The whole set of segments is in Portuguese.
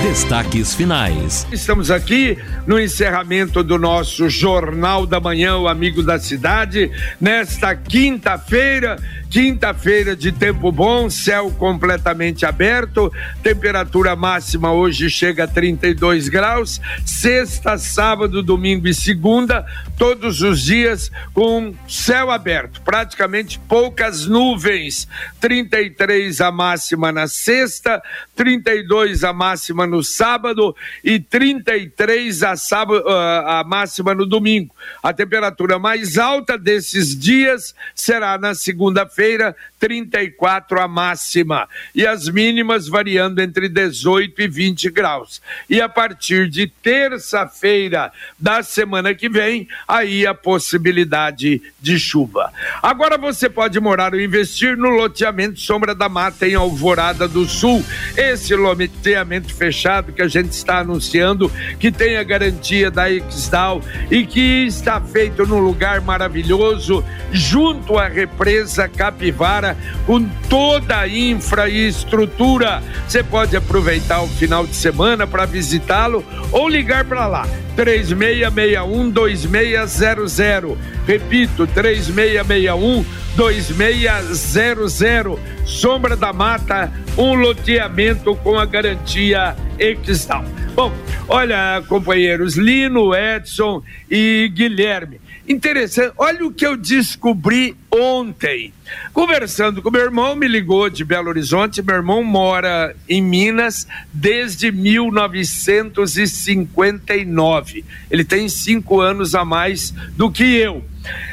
Destaques finais. Estamos aqui no encerramento do nosso Jornal da Manhã, o Amigo da Cidade, nesta quinta-feira Quinta-feira de tempo bom, céu completamente aberto, temperatura máxima hoje chega a 32 graus. Sexta, sábado, domingo e segunda, todos os dias com céu aberto, praticamente poucas nuvens. 33 a máxima na sexta, 32 a máxima no sábado e 33 a, sábado, ah, a máxima no domingo. A temperatura mais alta desses dias será na segunda-feira 34 a máxima. E as mínimas variando entre 18 e 20 graus. E a partir de terça-feira da semana que vem, aí a possibilidade de chuva. Agora você pode morar ou investir no loteamento Sombra da Mata em Alvorada do Sul. Esse loteamento fechado que a gente está anunciando, que tem a garantia da Exdal e que está feito num lugar maravilhoso, junto à represa Capivara, com toda a infraestrutura. Você pode aproveitar o final de semana para visitá-lo ou ligar para lá. 3661 2600. Repito, 3661 2600. Sombra da Mata, um loteamento com a garantia Extal. Bom, olha, companheiros, Lino, Edson e Guilherme. Interessante, olha o que eu descobri ontem. Conversando com meu irmão, me ligou de Belo Horizonte. Meu irmão mora em Minas desde 1959. Ele tem cinco anos a mais do que eu.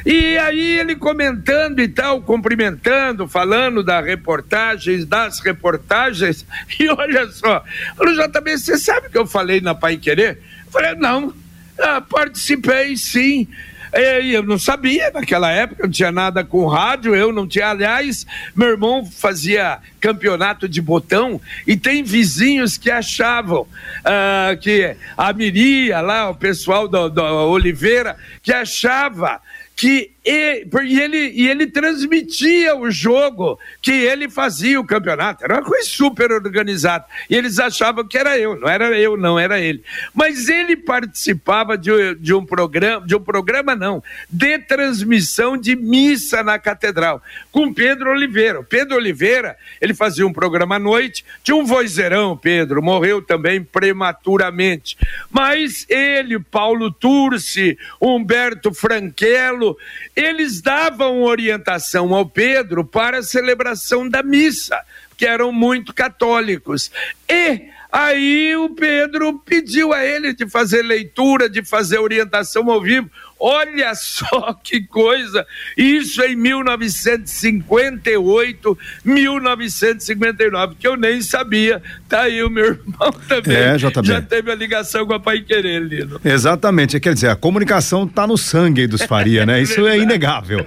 E aí ele comentando e tal, cumprimentando, falando das reportagens, das reportagens, e olha só, falou, JB, você sabe que eu falei na Pai Querer? Eu falei, não, ah, participei sim. Eu não sabia naquela época, não tinha nada com rádio, eu não tinha. Aliás, meu irmão fazia campeonato de botão e tem vizinhos que achavam uh, que a Miria, lá, o pessoal do Oliveira, que achava que e, e, ele, e ele transmitia o jogo que ele fazia o campeonato. Era uma coisa super organizada. E eles achavam que era eu, não era eu, não era ele. Mas ele participava de, de um programa, de um programa não, de transmissão de missa na catedral, com Pedro Oliveira. O Pedro Oliveira, ele fazia um programa à noite, tinha um vozeirão, Pedro, morreu também prematuramente. Mas ele, Paulo Turci, Humberto Franquelo, eles davam orientação ao Pedro para a celebração da missa, que eram muito católicos. E aí o Pedro pediu a ele de fazer leitura, de fazer orientação ao vivo. Olha só que coisa! Isso em 1958, 1959, que eu nem sabia. Tá aí o meu irmão também. É, JB. Já teve a ligação com a Pai Querer, Lino. Exatamente. Quer dizer, a comunicação tá no sangue dos Faria, né? Isso é inegável.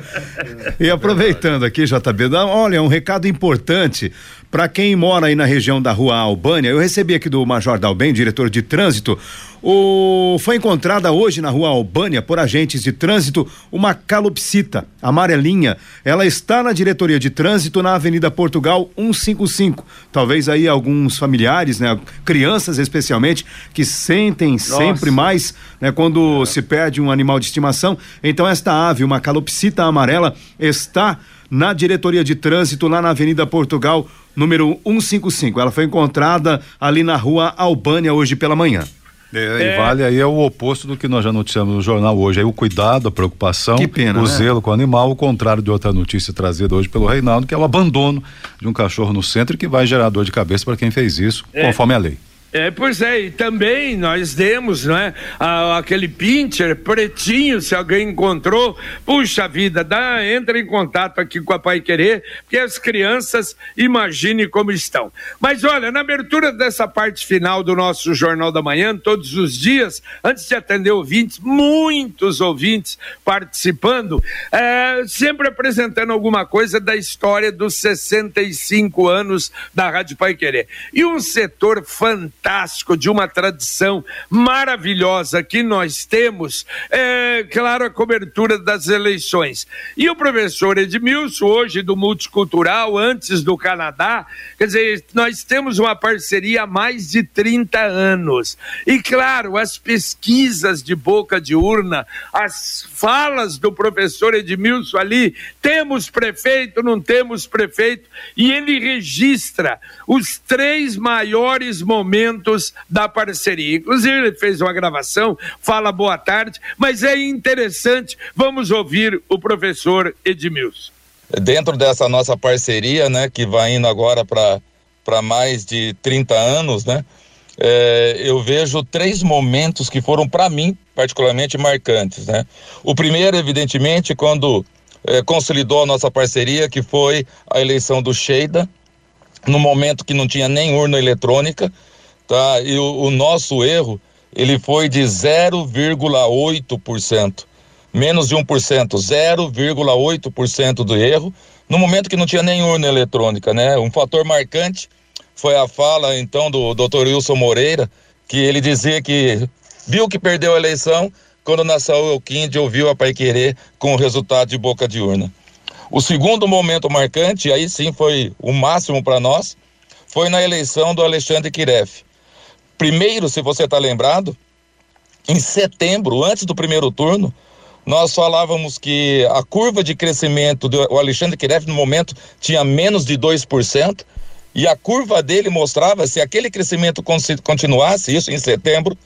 E aproveitando aqui, JB, olha, um recado importante para quem mora aí na região da rua Albânia, eu recebi aqui do Major Dalben, diretor de trânsito, o... foi encontrada hoje na rua Albânia por agentes de trânsito uma calopsita amarelinha. Ela está na diretoria de trânsito na Avenida Portugal 155. Talvez aí alguns familiares, né, crianças especialmente, que sentem Nossa. sempre mais, né, quando é. se perde um animal de estimação. Então esta ave, uma calopsita amarela, está na diretoria de trânsito lá na Avenida Portugal número 155. Ela foi encontrada ali na rua Albânia hoje pela manhã. É, é. E vale aí é o oposto do que nós já noticiamos no jornal hoje. Aí o cuidado, a preocupação, pena, o né? zelo com o animal, o contrário de outra notícia trazida hoje pelo Reinaldo, que é o abandono de um cachorro no centro que vai gerar dor de cabeça para quem fez isso, é. conforme a lei. É, pois é, e também nós demos, né, a, aquele pincher pretinho, se alguém encontrou, puxa vida, dá, entra em contato aqui com a Pai Querer, porque as crianças imagine como estão. Mas olha, na abertura dessa parte final do nosso Jornal da Manhã, todos os dias, antes de atender ouvintes, muitos ouvintes participando, é, sempre apresentando alguma coisa da história dos 65 anos da Rádio Pai Querer. E um setor fantástico fantástico, de uma tradição maravilhosa que nós temos, é, claro, a cobertura das eleições. E o professor Edmilson, hoje do Multicultural, antes do Canadá, quer dizer, nós temos uma parceria há mais de 30 anos. E, claro, as pesquisas de boca de urna, as falas do professor Edmilson ali, temos prefeito, não temos prefeito, e ele registra os três maiores momentos da parceria. Inclusive, ele fez uma gravação, fala boa tarde, mas é interessante, vamos ouvir o professor Edmilson. Dentro dessa nossa parceria, né, que vai indo agora para mais de 30 anos, né, é, eu vejo três momentos que foram, para mim, particularmente marcantes. Né? O primeiro, evidentemente, quando é, consolidou a nossa parceria, que foi a eleição do Sheida, no momento que não tinha nem urna eletrônica, tá? e o, o nosso erro ele foi de 0,8%, menos de 1%, 0,8% do erro, no momento que não tinha nem urna eletrônica, né? Um fator marcante foi a fala então do Dr. Wilson Moreira, que ele dizia que viu que perdeu a eleição quando na Saúl Elquinde ouviu a Pai Querer com o resultado de boca de urna. O segundo momento marcante, aí sim foi o máximo para nós, foi na eleição do Alexandre Kiref. Primeiro, se você está lembrado, em setembro, antes do primeiro turno, nós falávamos que a curva de crescimento do Alexandre Kiref no momento tinha menos de 2%, e a curva dele mostrava se aquele crescimento continuasse, isso em setembro,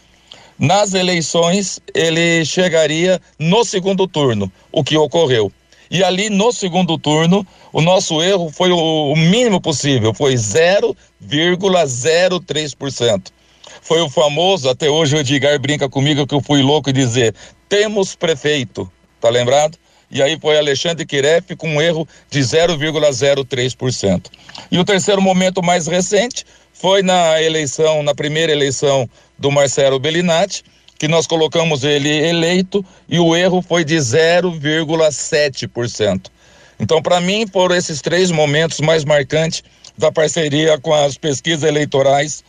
nas eleições ele chegaria no segundo turno, o que ocorreu. E ali no segundo turno, o nosso erro foi o mínimo possível, foi 0,03%. Foi o famoso, até hoje o Edgar brinca comigo que eu fui louco e dizer: temos prefeito, tá lembrado? e aí foi Alexandre Kiref com um erro de 0,03%. E o terceiro momento mais recente foi na eleição, na primeira eleição do Marcelo Bellinati, que nós colocamos ele eleito e o erro foi de 0,7%. Então, para mim, foram esses três momentos mais marcantes da parceria com as pesquisas eleitorais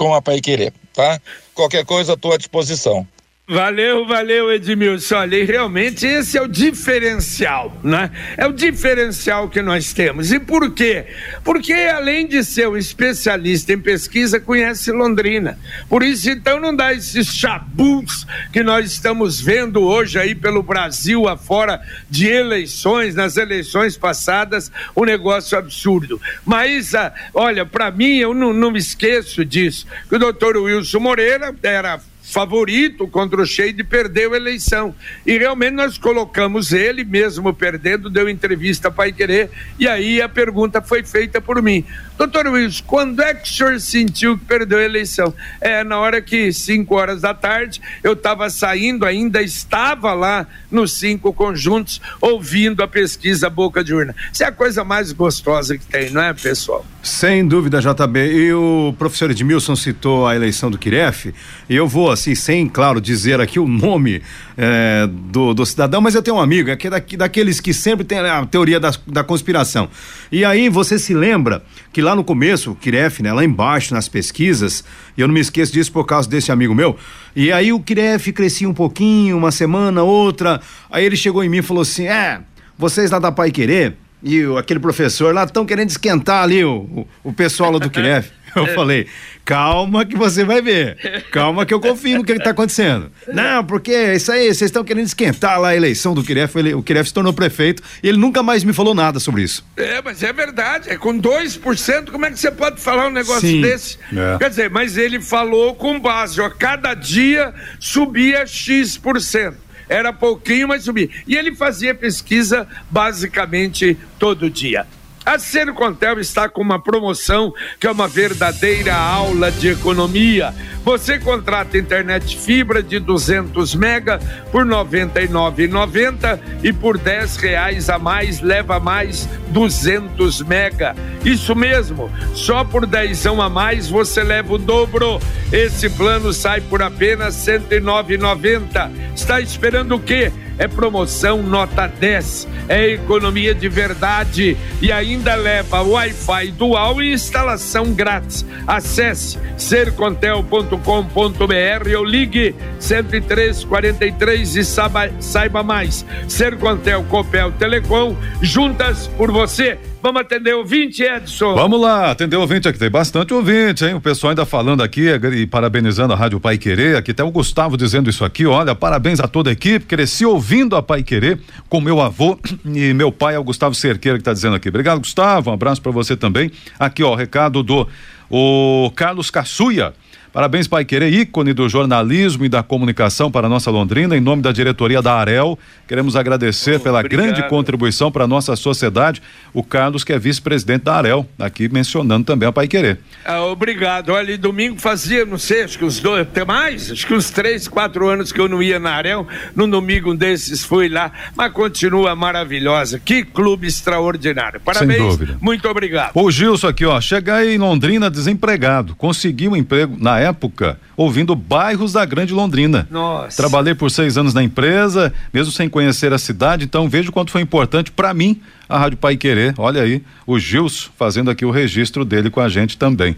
com a Pai Querer, tá? Qualquer coisa, estou à disposição. Valeu, valeu, Edmilson. Olha, e realmente esse é o diferencial, né? É o diferencial que nós temos. E por quê? Porque além de ser um especialista em pesquisa, conhece Londrina. Por isso, então, não dá esses chabus que nós estamos vendo hoje aí pelo Brasil afora de eleições, nas eleições passadas, um negócio absurdo. Mas, ah, olha, para mim, eu não, não me esqueço disso, que o doutor Wilson Moreira era favorito contra o Sheide perdeu a eleição. E realmente nós colocamos ele, mesmo perdendo, deu entrevista para Querer, e aí a pergunta foi feita por mim. Doutor Wilson, quando é que o senhor sentiu que perdeu a eleição? É, na hora que, 5 horas da tarde, eu estava saindo, ainda estava lá nos cinco conjuntos, ouvindo a pesquisa boca de urna. Isso é a coisa mais gostosa que tem, não é, pessoal? Sem dúvida, JB. E o professor Edmilson citou a eleição do Kiref, e eu vou, assim, sem, claro, dizer aqui o nome é, do, do, cidadão, mas eu tenho um amigo, que é daqueles que sempre tem a teoria da, da conspiração. E aí você se lembra que lá no começo, o Kiref, né, lá embaixo nas pesquisas, e eu não me esqueço disso por causa desse amigo meu, e aí o Kiref crescia um pouquinho, uma semana, outra, aí ele chegou em mim e falou assim: é, vocês lá da Pai Querer e o, aquele professor lá estão querendo esquentar ali o, o, o pessoal lá do Kiref. Eu falei, calma que você vai ver. Calma que eu confio no que está acontecendo. Não, porque isso aí, vocês estão querendo esquentar lá a eleição do Kiref. Ele, o Kiref se tornou prefeito e ele nunca mais me falou nada sobre isso. É, mas é verdade. É com 2%, como é que você pode falar um negócio Sim. desse? É. Quer dizer, mas ele falou com base, ó, cada dia subia X%. Era pouquinho, mas subia. E ele fazia pesquisa basicamente todo dia. A Sercontel está com uma promoção que é uma verdadeira aula de economia. Você contrata internet fibra de 200 mega por R$ 99,90 e por 10 reais a mais leva mais 200 mega. Isso mesmo, só por 10 a mais você leva o dobro. Esse plano sai por apenas R$ 109,90. Está esperando o quê? É promoção nota 10, é economia de verdade e ainda leva Wi-Fi dual e instalação grátis. Acesse sercontel.com.br ou ligue 10343 e saiba, saiba mais. Sercontel Copel Telecom, juntas por você. Vamos atender ouvinte, Edson? Vamos lá, atender ouvinte aqui. Tem bastante ouvinte, hein? O pessoal ainda falando aqui e parabenizando a Rádio Pai Querer. Aqui tem o Gustavo dizendo isso aqui. Olha, parabéns a toda a equipe. Cresci ouvindo a Pai Querer com meu avô e meu pai é o Gustavo Cerqueira que está dizendo aqui. Obrigado, Gustavo. Um abraço para você também. Aqui, ó, recado do o Carlos Caçuia. Parabéns, Pai Querer, ícone do jornalismo e da comunicação para nossa Londrina. Em nome da diretoria da Arel, queremos agradecer oh, pela obrigado. grande contribuição para a nossa sociedade. O Carlos, que é vice-presidente da Arel, aqui mencionando também a Pai Querer. Ah, obrigado. Olha, domingo fazia, não sei, acho que os dois, até mais, acho que uns três, quatro anos que eu não ia na Arel. No domingo um desses fui lá, mas continua maravilhosa. Que clube extraordinário. Parabéns. Sem dúvida. Muito obrigado. O Gilson aqui, ó, chegar em Londrina desempregado, conseguiu um emprego na época, ouvindo bairros da Grande Londrina. Nossa. Trabalhei por seis anos na empresa, mesmo sem conhecer a cidade, então vejo quanto foi importante para mim a Rádio Pai Querer. Olha aí, o Gilson fazendo aqui o registro dele com a gente também.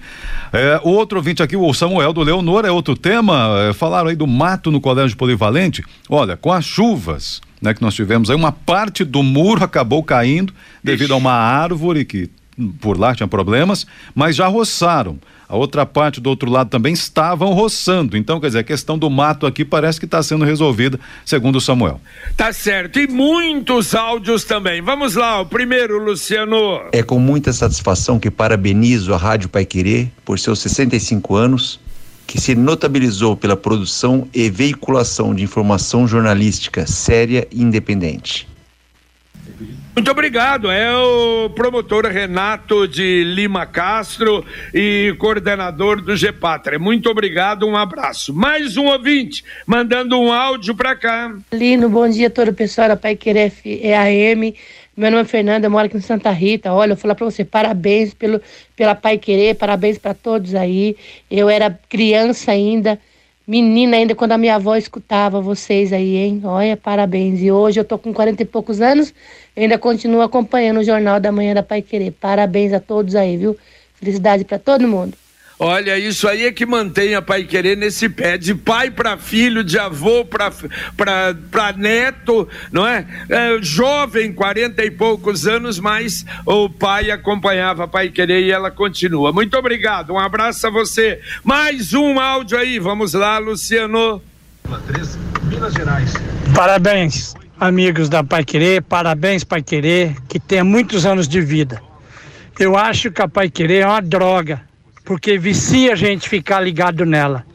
É, o outro ouvinte aqui, o Samuel do Leonor, é outro tema. É, falaram aí do mato no Colégio Polivalente. Olha, com as chuvas. Né, que nós tivemos aí, uma parte do muro acabou caindo devido Ixi. a uma árvore que por lá tinha problemas, mas já roçaram a outra parte do outro lado também estavam roçando. Então, quer dizer, a questão do mato aqui parece que está sendo resolvida, segundo o Samuel. Tá certo. E muitos áudios também. Vamos lá, o primeiro, Luciano. É com muita satisfação que parabenizo a Rádio Pai Querer por seus 65 anos, que se notabilizou pela produção e veiculação de informação jornalística séria e independente. Muito obrigado. É o promotor Renato de Lima Castro e coordenador do GPATRA. Muito obrigado, um abraço. Mais um ouvinte mandando um áudio para cá. Lino, bom dia todo o pessoal da Pai Querer EAM. Meu nome é Fernanda, moro aqui em Santa Rita. Olha, eu vou falar para você, parabéns pelo, pela Pai Querer, parabéns para todos aí. Eu era criança ainda menina ainda quando a minha avó escutava vocês aí, hein? Olha, parabéns. E hoje eu tô com 40 e poucos anos, ainda continuo acompanhando o Jornal da Manhã da Pai Querer. Parabéns a todos aí, viu? Felicidade para todo mundo. Olha, isso aí é que mantém a pai querer nesse pé, de pai para filho, de avô para neto, não é? é? Jovem, quarenta e poucos anos, mas o pai acompanhava a pai querer e ela continua. Muito obrigado, um abraço a você. Mais um áudio aí, vamos lá, Luciano. Minas Gerais. Parabéns, amigos da Pai Querer, parabéns, Pai Querer, que tenha muitos anos de vida. Eu acho que a Pai Querer é uma droga porque vicia a gente ficar ligado nela.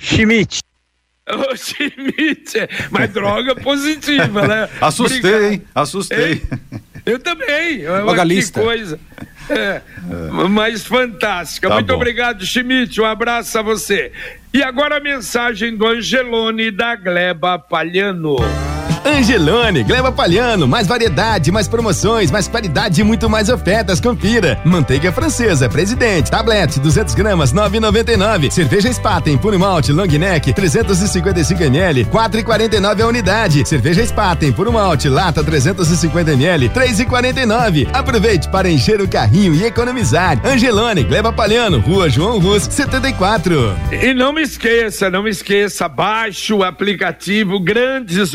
Schmidt. Ô, Schmidt, mas droga positiva, né? Assustei, Obrigado. hein? Assustei. Ei, eu também. Vagalista. Que coisa. É, é. Mas fantástica. Tá Muito bom. obrigado, Schmidt. Um abraço a você. E agora a mensagem do Angelone da Gleba Palhano. Angelone, Gleba Palhano, mais variedade, mais promoções, mais qualidade e muito mais ofertas, confira. Manteiga francesa, presidente, tablet, 200 gramas, 9,99. Cerveja Spaten, puro malte, long neck, 355 ml, 4,49 a unidade. Cerveja Spaten, puro malte, lata, 350 ml, 3,49. Aproveite para encher o carrinho e economizar. Angelone, Gleba Palhano, Rua João Rus, 74. E não me esqueça, não me esqueça, baixe o aplicativo, grandes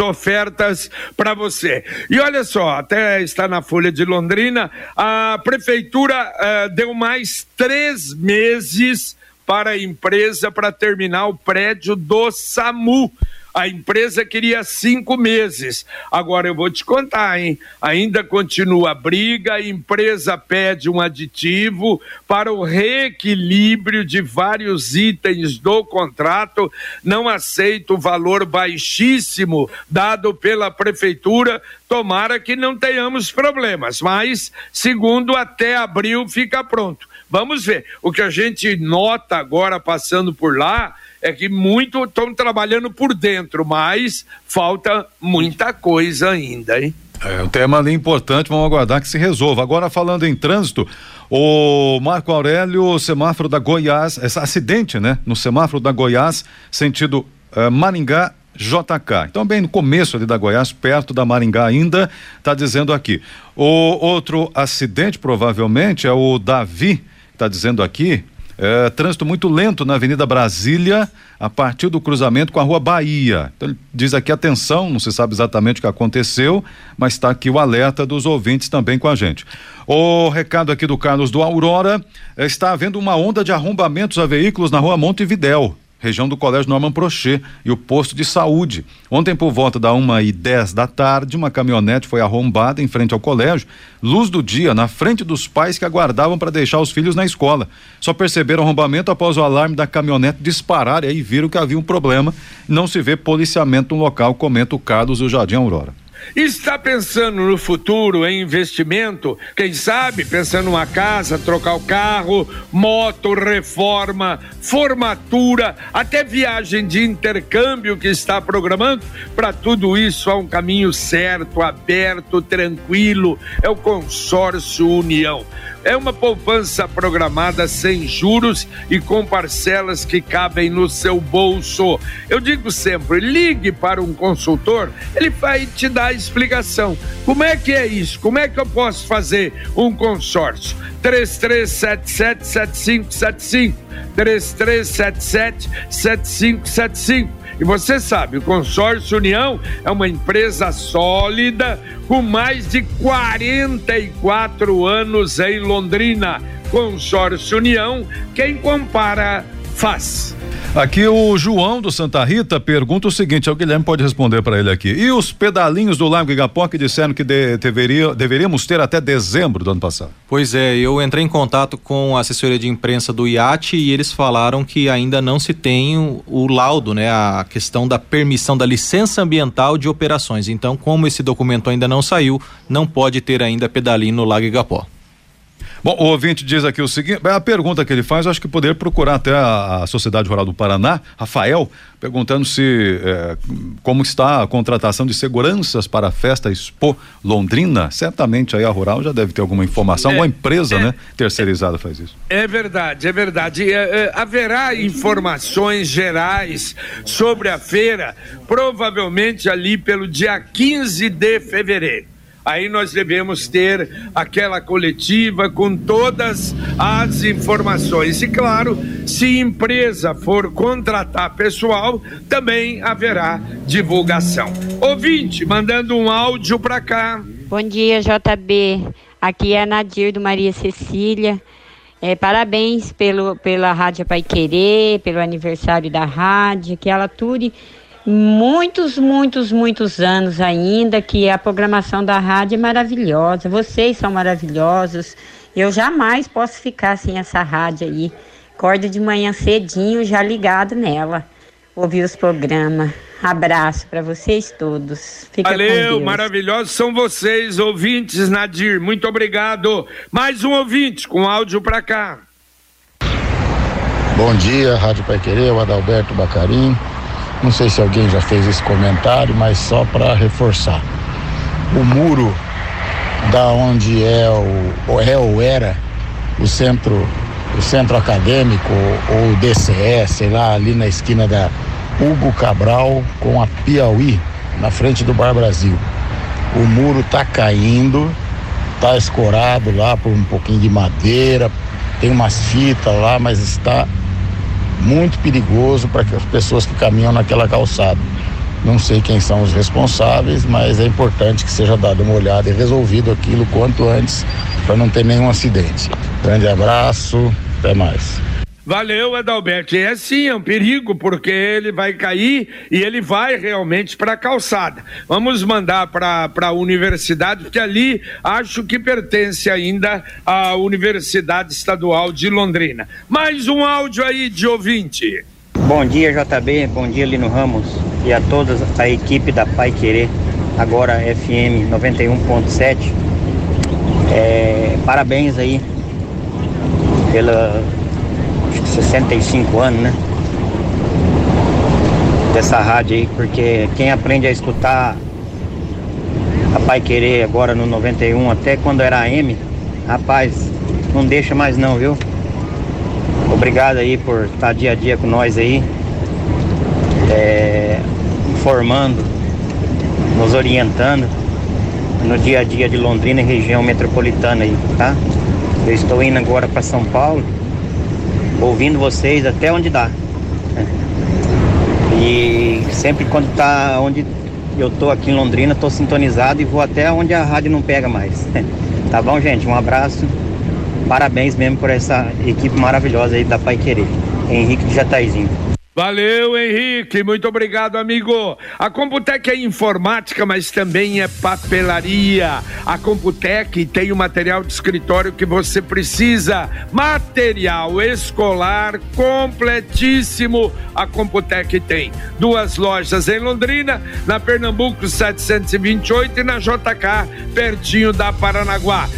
ofertas para você. E olha só, até está na Folha de Londrina, a prefeitura uh, deu mais três meses para a empresa para terminar o prédio do SAMU. A empresa queria cinco meses. Agora eu vou te contar, hein? Ainda continua a briga, a empresa pede um aditivo para o reequilíbrio de vários itens do contrato, não aceita o valor baixíssimo dado pela prefeitura. Tomara que não tenhamos problemas, mas segundo até abril fica pronto. Vamos ver. O que a gente nota agora passando por lá é que muito estão trabalhando por dentro, mas falta muita coisa ainda, hein? É um tema ali importante, vamos aguardar que se resolva. Agora, falando em trânsito, o Marco Aurélio, semáforo da Goiás, esse acidente, né? No semáforo da Goiás, sentido uh, Maringá, JK. Então, bem no começo ali da Goiás, perto da Maringá ainda, está dizendo aqui. O outro acidente, provavelmente, é o Davi, está dizendo aqui, é, trânsito muito lento na Avenida Brasília, a partir do cruzamento com a Rua Bahia. Então, diz aqui atenção, não se sabe exatamente o que aconteceu, mas está aqui o alerta dos ouvintes também com a gente. O recado aqui do Carlos do Aurora, está havendo uma onda de arrombamentos a veículos na Rua Montevidéu região do Colégio Norman Prochet e o posto de saúde. Ontem, por volta da uma e dez da tarde, uma caminhonete foi arrombada em frente ao colégio, luz do dia, na frente dos pais que aguardavam para deixar os filhos na escola. Só perceberam o arrombamento após o alarme da caminhonete disparar e aí viram que havia um problema. Não se vê policiamento no local, comenta o Carlos do Jardim Aurora. Está pensando no futuro, em investimento? Quem sabe pensando numa casa, trocar o carro, moto, reforma, formatura, até viagem de intercâmbio que está programando? Para tudo isso há um caminho certo, aberto, tranquilo. É o Consórcio União. É uma poupança programada sem juros e com parcelas que cabem no seu bolso. Eu digo sempre: ligue para um consultor, ele vai te dar a explicação. Como é que é isso? Como é que eu posso fazer um consórcio? 33777575 3377 7575 e você sabe, o Consórcio União é uma empresa sólida com mais de 44 anos em Londrina. Consórcio União, quem compara faz. Aqui o João do Santa Rita pergunta o seguinte, o Guilherme pode responder para ele aqui. E os pedalinhos do Lago Igapó que disseram que de, deveria, deveríamos ter até dezembro do ano passado? Pois é, eu entrei em contato com a assessoria de imprensa do IAT e eles falaram que ainda não se tem o, o laudo, né, a questão da permissão da licença ambiental de operações. Então, como esse documento ainda não saiu, não pode ter ainda pedalinho no Lago Igapó. Bom, o ouvinte diz aqui o seguinte: a pergunta que ele faz, acho que poderia procurar até a, a Sociedade Rural do Paraná, Rafael, perguntando se é, como está a contratação de seguranças para a festa Expo Londrina. Certamente aí a Rural já deve ter alguma informação, é, alguma empresa, é, né, terceirizada faz isso. É verdade, é verdade. É, é, haverá informações gerais sobre a feira, provavelmente ali pelo dia 15 de fevereiro aí nós devemos ter aquela coletiva com todas as informações. E claro, se empresa for contratar pessoal, também haverá divulgação. Ouvinte, mandando um áudio para cá. Bom dia, JB. Aqui é a Nadir do Maria Cecília. É, parabéns pelo, pela Rádio Pai Querer, pelo aniversário da rádio, que ela ture muitos, muitos, muitos anos ainda que a programação da rádio é maravilhosa. Vocês são maravilhosos. Eu jamais posso ficar sem essa rádio aí. Acordo de manhã cedinho, já ligado nela. Ouvir os programas. Abraço para vocês todos. Fica Valeu, maravilhosos são vocês, ouvintes, Nadir. Muito obrigado. Mais um ouvinte com áudio para cá. Bom dia, Rádio Pai Querer, o Adalberto Bacarim. Não sei se alguém já fez esse comentário, mas só para reforçar. O muro da onde é o é ou era o centro o centro acadêmico ou o DCE, sei lá, ali na esquina da Hugo Cabral com a Piauí, na frente do Bar Brasil. O muro tá caindo, tá escorado lá por um pouquinho de madeira, tem umas fitas lá, mas está muito perigoso para as pessoas que caminham naquela calçada. Não sei quem são os responsáveis, mas é importante que seja dada uma olhada e resolvido aquilo quanto antes para não ter nenhum acidente. Grande abraço, até mais. Valeu, Adalberto. E é sim, é um perigo, porque ele vai cair e ele vai realmente para a calçada. Vamos mandar para a universidade, porque ali acho que pertence ainda à Universidade Estadual de Londrina. Mais um áudio aí de ouvinte. Bom dia, JB. Bom dia, Lino Ramos. E a toda a equipe da Pai Querer, agora FM 91.7. É, parabéns aí pela 65 anos, né? Dessa rádio aí, porque quem aprende a escutar a Pai Querer agora no 91, até quando era AM, rapaz, não deixa mais não, viu? Obrigado aí por estar dia a dia com nós aí. É, informando, nos orientando no dia a dia de Londrina e região metropolitana aí, tá? Eu estou indo agora para São Paulo, ouvindo vocês até onde dá. E sempre quando tá onde eu tô aqui em Londrina, tô sintonizado e vou até onde a rádio não pega mais. Tá bom, gente? Um abraço. Parabéns mesmo por essa equipe maravilhosa aí da Pai Querer. Henrique de Jataizinho. Valeu, Henrique. Muito obrigado, amigo. A Computec é informática, mas também é papelaria. A Computec tem o material de escritório que você precisa. Material escolar completíssimo. A Computec tem duas lojas em Londrina, na Pernambuco 728 e na JK, pertinho da Paranaguá.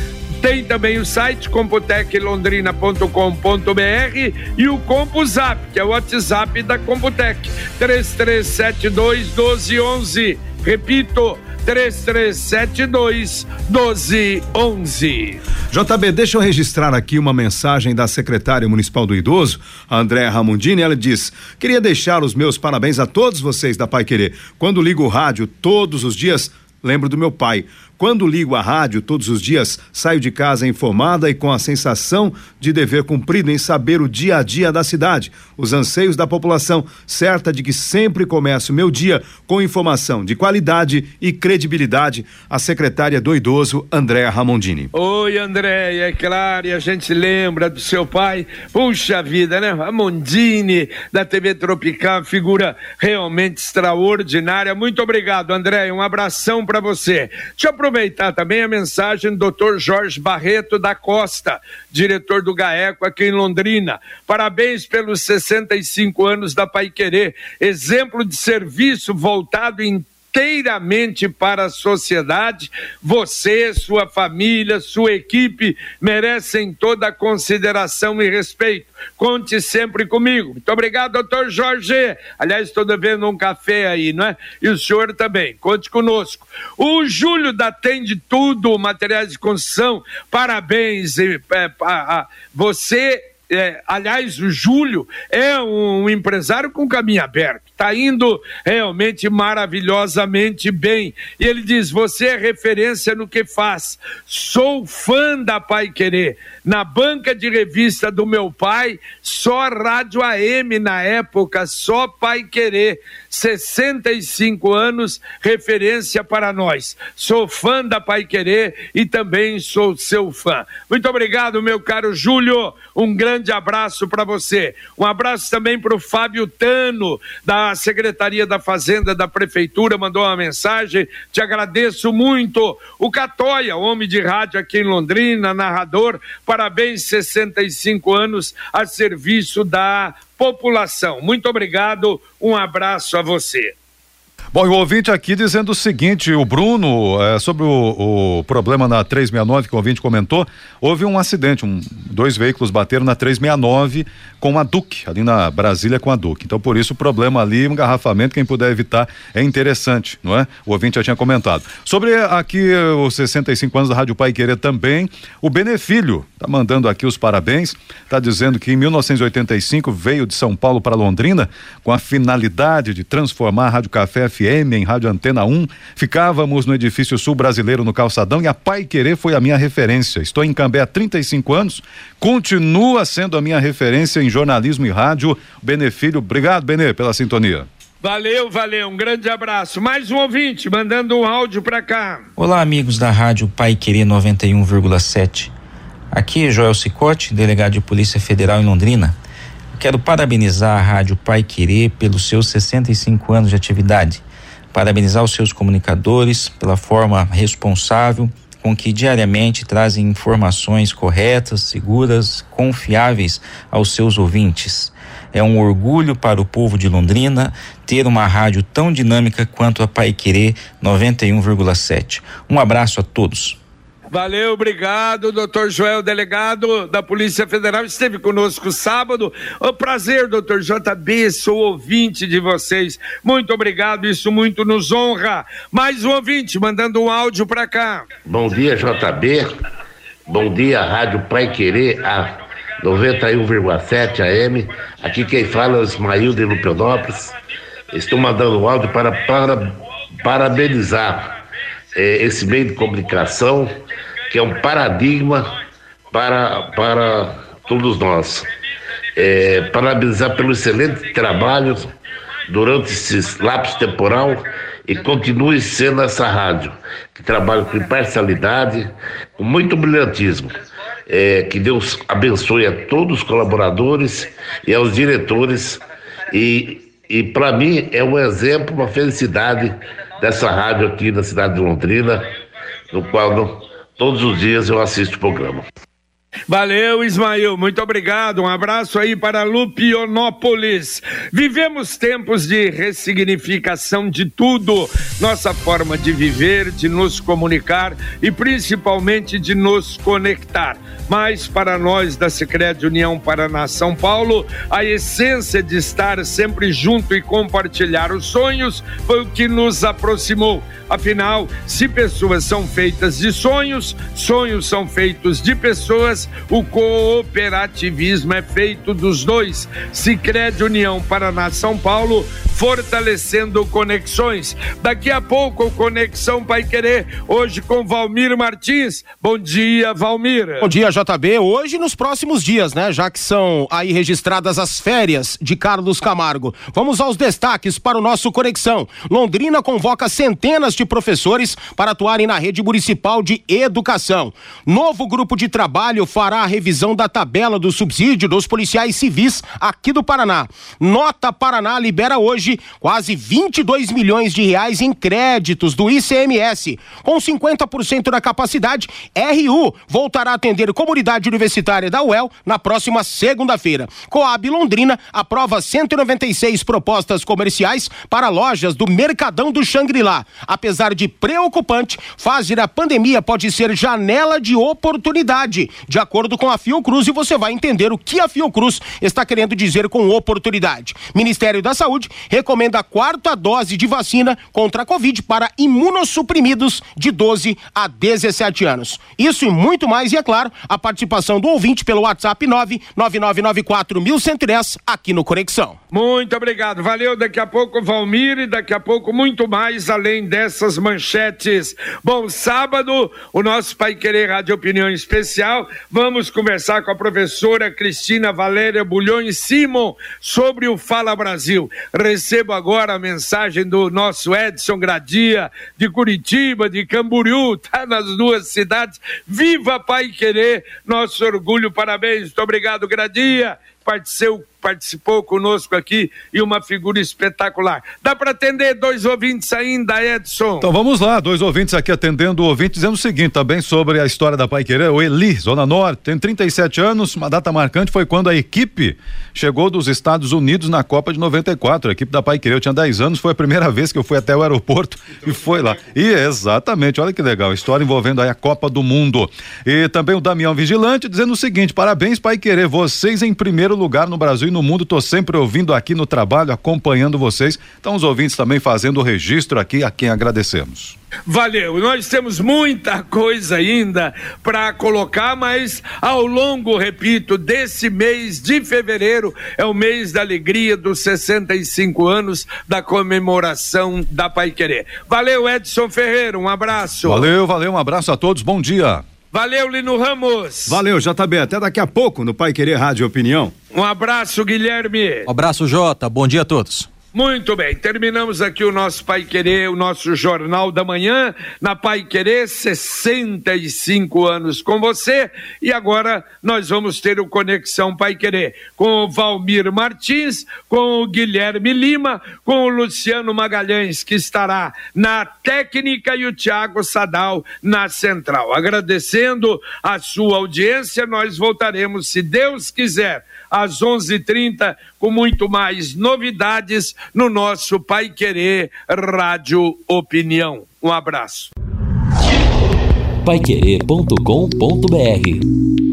Tem também o site computeclondrina.com.br e o CompuZap, que é o WhatsApp da Computec, 3372 1211. Repito, 3372 1211. JB, deixa eu registrar aqui uma mensagem da secretária municipal do idoso, Andréa Ramondini. Ela diz: Queria deixar os meus parabéns a todos vocês da Pai Querer. Quando ligo o rádio todos os dias, lembro do meu pai. Quando ligo a rádio todos os dias, saio de casa informada e com a sensação de dever cumprido em saber o dia a dia da cidade, os anseios da população, certa de que sempre começo meu dia com informação de qualidade e credibilidade. A secretária do idoso, Andréa Ramondini. Oi, Andréia, é claro, e a gente lembra do seu pai. Puxa vida, né? Ramondini, da TV Tropical, figura realmente extraordinária. Muito obrigado, Andréia. Um abração para você. Deixa eu aproveitar também a mensagem do Dr. Jorge Barreto da Costa, diretor do GAECO aqui em Londrina. Parabéns pelos 65 anos da Pai Querer, exemplo de serviço voltado em inteiramente para a sociedade. Você, sua família, sua equipe merecem toda a consideração e respeito. Conte sempre comigo. Muito obrigado, doutor Jorge. Aliás, estou devendo um café aí, não é? E o senhor também. Conte conosco. O Júlio da Tende Tudo, materiais de construção. Parabéns. É, a, a, você é, aliás, o Júlio é um empresário com caminho aberto, está indo realmente maravilhosamente bem. E ele diz: Você é referência no que faz. Sou fã da Pai Querer. Na banca de revista do meu pai, só Rádio AM na época, só Pai Querer. 65 anos, referência para nós. Sou fã da Pai Querer e também sou seu fã. Muito obrigado, meu caro Júlio. Um grande abraço para você. Um abraço também para o Fábio Tano, da Secretaria da Fazenda da Prefeitura, mandou uma mensagem. Te agradeço muito. O Catoia, homem de rádio aqui em Londrina, narrador, parabéns, 65 anos a serviço da população. Muito obrigado, um abraço a você. Bom, e o ouvinte aqui dizendo o seguinte: o Bruno, é, sobre o, o, problema na 369 que o ouvinte comentou, houve um acidente, um, dois veículos bateram na 369 com a Duque, ali na Brasília com a Duque. Então, por isso, o problema ali, um engarrafamento, quem puder evitar, é interessante, não é? O ouvinte já tinha comentado. Sobre aqui os 65 anos da Rádio Pai Querer também, o Benefílio tá mandando aqui os parabéns, tá dizendo que em 1985 veio de São Paulo para Londrina com a finalidade de transformar a Rádio Café FM em Rádio Antena 1. Ficávamos no edifício sul brasileiro no Calçadão e a Pai Querer foi a minha referência. Estou em Cambé há 35 anos, continua sendo a minha referência em jornalismo e rádio. Benefílio, obrigado, Benê, pela sintonia. Valeu, valeu, um grande abraço. Mais um ouvinte mandando um áudio para cá. Olá, amigos da Rádio Pai Querer 91,7. Aqui é Joel Cicote, delegado de Polícia Federal em Londrina. Quero parabenizar a Rádio Pai Querer pelos seus 65 anos de atividade. Parabenizar os seus comunicadores pela forma responsável com que diariamente trazem informações corretas, seguras, confiáveis aos seus ouvintes. É um orgulho para o povo de Londrina ter uma rádio tão dinâmica quanto a Pai Querer 91,7. Um abraço a todos. Valeu, obrigado, doutor Joel, delegado da Polícia Federal, esteve conosco sábado. O prazer, doutor JB, sou ouvinte de vocês. Muito obrigado, isso muito nos honra. Mais um ouvinte mandando um áudio para cá. Bom dia, JB. Bom dia, Rádio Pai Querer, a 91,7 AM. Aqui quem fala é o Ismail de Lupionópolis. Estou mandando um áudio para, para parabenizar é, esse meio de comunicação, que é um paradigma para, para todos nós. É, parabenizar pelo excelente trabalho durante esse lapso temporal e continue sendo essa rádio, que trabalha com imparcialidade, com muito brilhantismo. É, que Deus abençoe a todos os colaboradores e aos diretores. E, e para mim é um exemplo, uma felicidade dessa rádio aqui na cidade de Londrina, no qual todos os dias eu assisto o programa. Valeu, Ismael. Muito obrigado. Um abraço aí para Lupionópolis. Vivemos tempos de ressignificação de tudo. Nossa forma de viver, de nos comunicar e principalmente de nos conectar. Mas para nós da Secreta União Paraná São Paulo, a essência de estar sempre junto e compartilhar os sonhos foi o que nos aproximou. Afinal, se pessoas são feitas de sonhos, sonhos são feitos de pessoas, o cooperativismo é feito dos dois. Sicredi União Paraná São Paulo, fortalecendo conexões. Daqui a pouco, o Conexão Pai Querer, hoje com Valmir Martins. Bom dia, Valmir. Bom dia, JB. Hoje nos próximos dias, né? Já que são aí registradas as férias de Carlos Camargo. Vamos aos destaques para o nosso Conexão. Londrina convoca centenas de professores para atuarem na rede municipal de educação. Novo grupo de trabalho fará a revisão da tabela do subsídio dos policiais civis aqui do Paraná. Nota Paraná libera hoje quase 22 milhões de reais em créditos do ICMS. Com 50% da capacidade, RU voltará a atender comunidade universitária da UEL na próxima segunda-feira. Coab Londrina aprova 196 propostas comerciais para lojas do Mercadão do Xangri-Lá. Apesar de preocupante, fase da pandemia pode ser janela de oportunidade. De acordo com a Fiocruz, e você vai entender o que a Fiocruz está querendo dizer com oportunidade. Ministério da Saúde recomenda a quarta dose de vacina contra a Covid para imunossuprimidos de 12 a 17 anos. Isso e muito mais, e é claro, a participação do ouvinte pelo WhatsApp 999941110 aqui no Conexão. Muito obrigado. Valeu. Daqui a pouco, Valmir, e daqui a pouco muito mais além dessas manchetes. Bom, sábado, o nosso Pai Querer Rádio Opinião Especial, vamos conversar com a professora Cristina Valéria Bulhões Simon sobre o Fala Brasil. Recebo agora a mensagem do nosso Edson Gradia, de Curitiba, de Camboriú, tá nas duas cidades. Viva Pai Querer, nosso orgulho, parabéns. Muito obrigado, Gradia. Participou participou conosco aqui e uma figura espetacular. Dá para atender dois ouvintes ainda, Edson? Então vamos lá, dois ouvintes aqui atendendo o ouvinte dizendo o seguinte também sobre a história da Pai Querer. O Eli, Zona Norte, tem 37 anos, uma data marcante foi quando a equipe chegou dos Estados Unidos na Copa de 94. A equipe da Pai Querer, eu tinha 10 anos, foi a primeira vez que eu fui até o aeroporto e foi lá. E exatamente, olha que legal, história envolvendo aí a Copa do Mundo. E também o Damião Vigilante dizendo o seguinte: parabéns, Pai Querer, vocês em primeiro lugar no Brasil e no mundo. Tô sempre ouvindo aqui no trabalho, acompanhando vocês. Então, os ouvintes também fazendo o registro aqui, a quem agradecemos. Valeu, nós temos muita coisa ainda para colocar, mas ao longo, repito, desse mês de fevereiro, é o mês da alegria dos 65 anos da comemoração da Pai Querer. Valeu, Edson Ferreira, um abraço. Valeu, valeu, um abraço a todos, bom dia. Valeu, Lino Ramos. Valeu, JB. Até daqui a pouco no Pai Querer Rádio Opinião. Um abraço, Guilherme. Um abraço, Jota. Bom dia a todos. Muito bem, terminamos aqui o nosso Pai Querer, o nosso Jornal da Manhã, na Pai Querer, 65 anos com você. E agora nós vamos ter o Conexão Pai Querer com o Valmir Martins, com o Guilherme Lima, com o Luciano Magalhães, que estará na técnica, e o Tiago Sadal na central. Agradecendo a sua audiência, nós voltaremos, se Deus quiser às 11:30 com muito mais novidades no nosso Pai Querer Rádio Opinião. Um abraço. Paiquerê.com.br